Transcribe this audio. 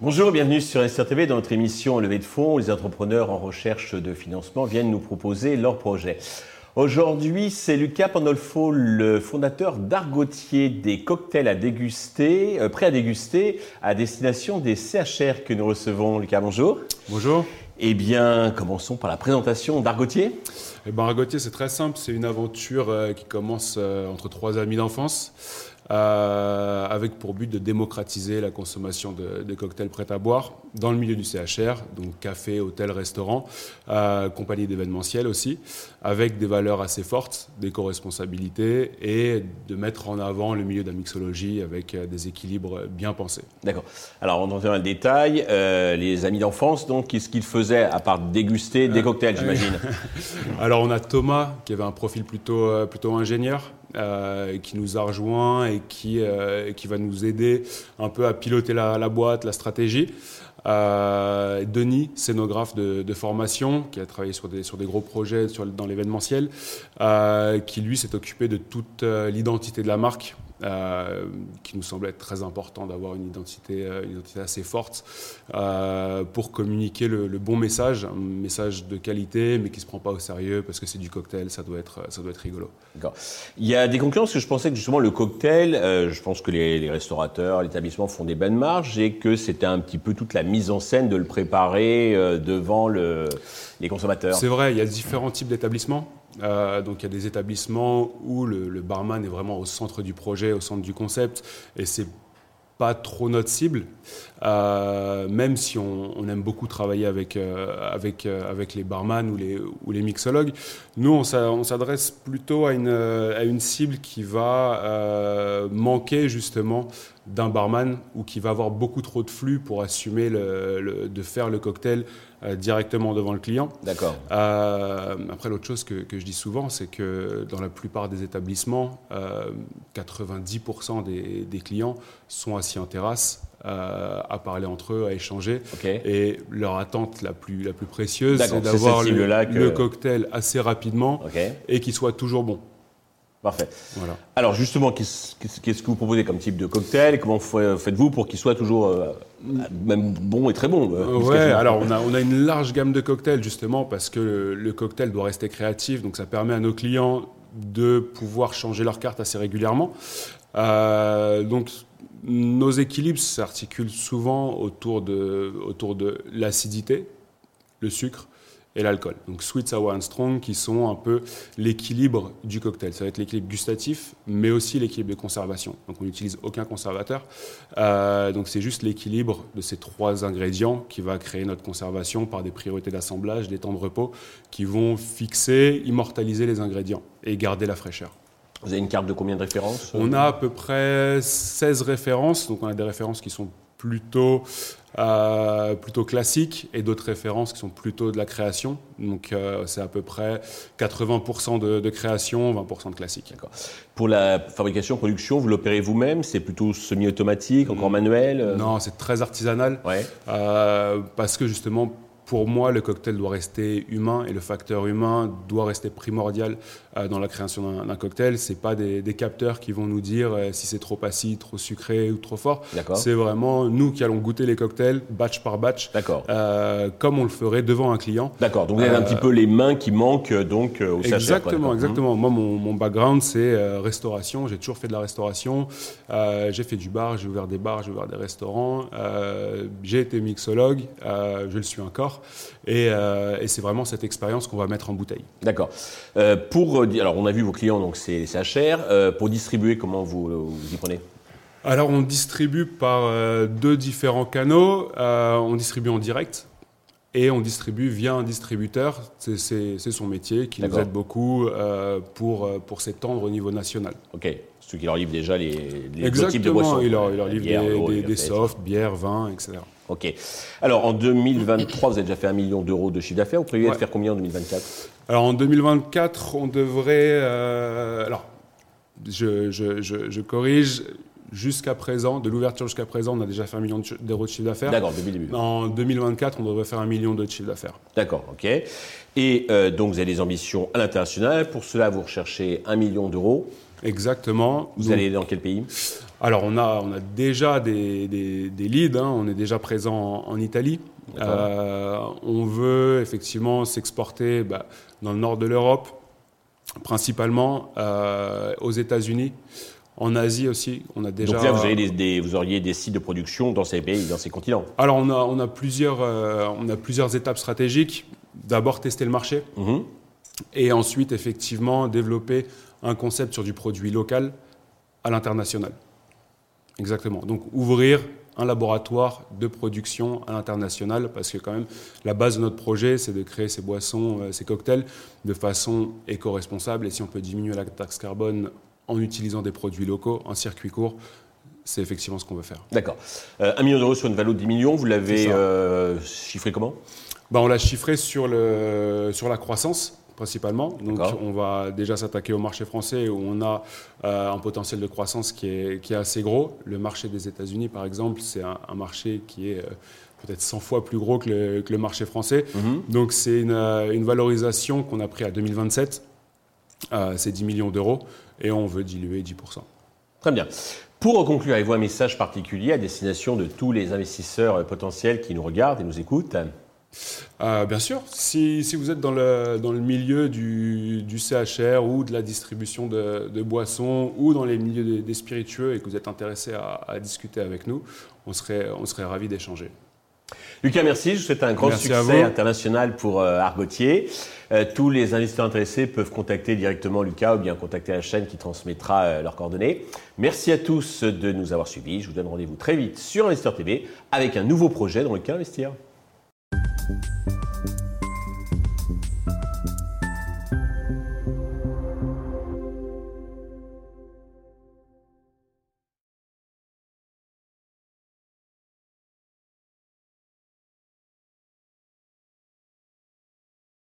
Bonjour, bienvenue sur SRTV dans notre émission Levée de fonds. Les entrepreneurs en recherche de financement viennent nous proposer leurs projets. Aujourd'hui, c'est Lucas Pandolfo, le fondateur d'Argotier, des cocktails à déguster, euh, prêts à déguster à destination des CHR que nous recevons. Lucas, bonjour. Bonjour. Eh bien, commençons par la présentation d'Argotier. Eh ben, Argotier, c'est très simple. C'est une aventure euh, qui commence euh, entre trois amis d'enfance. Euh, avec pour but de démocratiser la consommation de, des cocktails prêts à boire dans le milieu du CHR, donc café, hôtel, restaurant, euh, compagnie d'événementiel aussi, avec des valeurs assez fortes d'éco-responsabilité et de mettre en avant le milieu de la mixologie avec euh, des équilibres bien pensés. D'accord. Alors, on entend dans le détail. Euh, les amis d'enfance, donc, qu'est-ce qu'ils faisaient à part déguster des cocktails, j'imagine? Alors, on a Thomas qui avait un profil plutôt, plutôt ingénieur euh, qui nous a rejoint et qui, euh, qui va nous aider un peu à piloter la, boîte, la stratégie. Euh, Denis, scénographe de, formation, qui a travaillé sur des, sur des gros projets dans l'événementiel, qui lui s'est occupé de toute l'identité de la marque, euh, qui nous semblait être très important d'avoir une identité, euh, une identité assez forte euh, pour communiquer le, le, bon message, un message de qualité, mais qui ne se prend pas au sérieux parce que c'est du cocktail, ça doit être, ça doit être rigolo. Il y a des concurrents parce que je pensais que justement le cocktail, euh, je pense que les, les restaurateurs, l'établissement font des bonnes marges et que c'était un petit peu toute la mise en scène de le préparer devant le, les consommateurs. C'est vrai, il y a différents types d'établissements. Euh, donc il y a des établissements où le, le, barman est vraiment au centre du projet, au centre du concept, et c'est pas trop notre cible, euh, même si on, on, aime beaucoup travailler avec, euh, avec, euh, avec les barman ou les, ou les mixologues. Nous, on s'adresse plutôt à une, à une cible qui va manquer justement d'un barman ou qui va avoir beaucoup trop de flux pour assumer le, le, de faire le cocktail directement devant le client. D'accord. Après, l'autre chose que, que, je dis souvent, c'est que dans la plupart des établissements, euh, 90% des, des, clients sont assis en terrasse. Euh, à parler entre eux, à échanger. Okay. Et leur attente la plus, la plus précieuse, c'est d'avoir le, que... le, cocktail assez rapidement okay. et qu'il soit toujours bon. Parfait. Voilà. Alors justement, qu'est-ce que vous proposez comme type de cocktail? Comment faites-vous pour qu'il soit toujours euh, même bon et très bon euh, Ouais, alors on a, on a une large gamme de cocktails justement parce que le, le, cocktail doit rester créatif, donc ça permet à nos clients de pouvoir changer leur carte assez régulièrement. Euh, donc nos équilibres s'articulent souvent autour de, l'acidité, le sucre, et l'alcool. Donc sweet, sour and strong qui sont un peu l'équilibre du cocktail. Ça va être l'équilibre gustatif, mais aussi l'équilibre de conservation. Donc on n'utilise aucun conservateur. Euh, donc c'est juste l'équilibre de ces trois ingrédients qui va créer notre conservation par des priorités d'assemblage, des temps de repos qui vont fixer, immortaliser les ingrédients et garder la fraîcheur. Vous avez une carte de combien de références On a à peu près 16 références. Donc on a des références qui sont plutôt euh, plutôt classiques et d'autres références qui sont plutôt de la création. Donc euh, c'est à peu près 80% de, de, création, 20% de classique. Pour la fabrication, production, vous l'opérez vous-même? C'est plutôt semi-automatique, encore mmh. manuel Non, c'est très artisanal. Ouais. Euh, parce que justement, pour moi, le cocktail doit rester humain et le facteur humain doit rester primordial euh, dans la création d'un cocktail. C'est pas des, des, capteurs qui vont nous dire euh, si c'est trop acide, trop sucré ou trop fort. C'est vraiment nous qui allons goûter les cocktails batch par batch, euh, comme on le ferait devant un client. D'accord. Donc vous avez un petit peu les mains qui manquent donc au sachet. Exactement, exactement. Mmh. Moi, mon, mon background c'est restauration. J'ai toujours fait de la restauration. j'ai fait du bar, j'ai ouvert des bars, j'ai ouvert des restaurants. j'ai été mixologue, je le suis encore. Et, euh, et c'est vraiment cette expérience qu'on va mettre en bouteille. D'accord. Euh, pour alors on a vu vos clients donc c'est HR. Euh, pour distribuer comment vous, vous y prenez? Alors on distribue par euh, deux différents canaux. Euh, on distribue en direct. Et on distribue via un distributeur, c'est son métier qui nous aide beaucoup euh, pour, pour s'étendre au niveau national. Ok, ceux qui leur livrent déjà les, les Exactement, types de boissons. il leur, il leur livre bière, des, des, des softs, bière, vin, etc. Ok. Alors en 2023, vous avez déjà fait un million d'euros de chiffre d'affaires. Vous prévoyez ouais. de faire combien en 2024 Alors en 2024, on devrait. Euh, alors, je, je, je, je corrige. Jusqu'à présent, de l'ouverture jusqu'à présent, on a déjà fait un million d'euros de chiffre d'affaires. D'accord, depuis le début. En 2024, on devrait faire un million de chiffre d'affaires. D'accord, ok. Et euh, donc vous avez des ambitions à l'international. Pour cela, vous recherchez un million d'euros. Exactement. Vous allez dans quel pays? Alors on a, on a déjà des, des, leads, hein. on est déjà présent en, Italie. Euh, on veut effectivement s'exporter bah, dans le nord de l'Europe, principalement euh, aux États-Unis. En Asie aussi, on a déjà. Donc là, vous, avez des, vous auriez des sites de production dans ces pays, dans ces continents. Alors on a, on a plusieurs, euh, on a plusieurs étapes stratégiques. D'abord tester le marché, mhm. et ensuite effectivement développer un concept sur du produit local à l'international. Exactement. Donc ouvrir un laboratoire de production à l'international, parce que quand même, la base de notre projet, c'est de créer ces boissons, euh, ces cocktails de façon éco-responsable. Et si on peut diminuer la taxe carbone en utilisant des produits locaux, en circuit court, c'est effectivement ce qu'on veut faire. D'accord. Euh, un million d'euros sur une valeur de 10 millions, vous l'avez euh, chiffré comment? Ben, On l'a chiffré sur, le, sur la croissance principalement. Donc on va déjà s'attaquer au marché français où on a euh, un potentiel de croissance qui est, qui est, assez gros. Le marché des États-Unis, par exemple, c'est un, marché qui est euh, peut-être 100 fois plus gros que le, que le marché français. Mhm. Donc c'est une, une, valorisation qu'on a pris à 2027. C'est 10 millions d'euros et on veut diluer 10%. Très bien. Pour conclure, avez-vous un message particulier à destination de tous les investisseurs potentiels qui nous regardent et nous écoutent? Euh, bien sûr, si, vous êtes dans le, dans le milieu du, CHR ou de la distribution de, boissons ou dans les milieux des, spiritueux et que vous êtes intéressé à, discuter avec nous, on serait, on serait ravis d'échanger. Lucas, merci. Je vous souhaite un grand succès international pour euh, Argotier. Euh, tous les investisseurs intéressés peuvent contacter directement Lucas ou bien contacter la chaîne qui transmettra leurs coordonnées. Merci à tous de nous avoir suivis. Je vous donne rendez-vous très vite sur Investeur TV avec un nouveau projet dans lequel investir.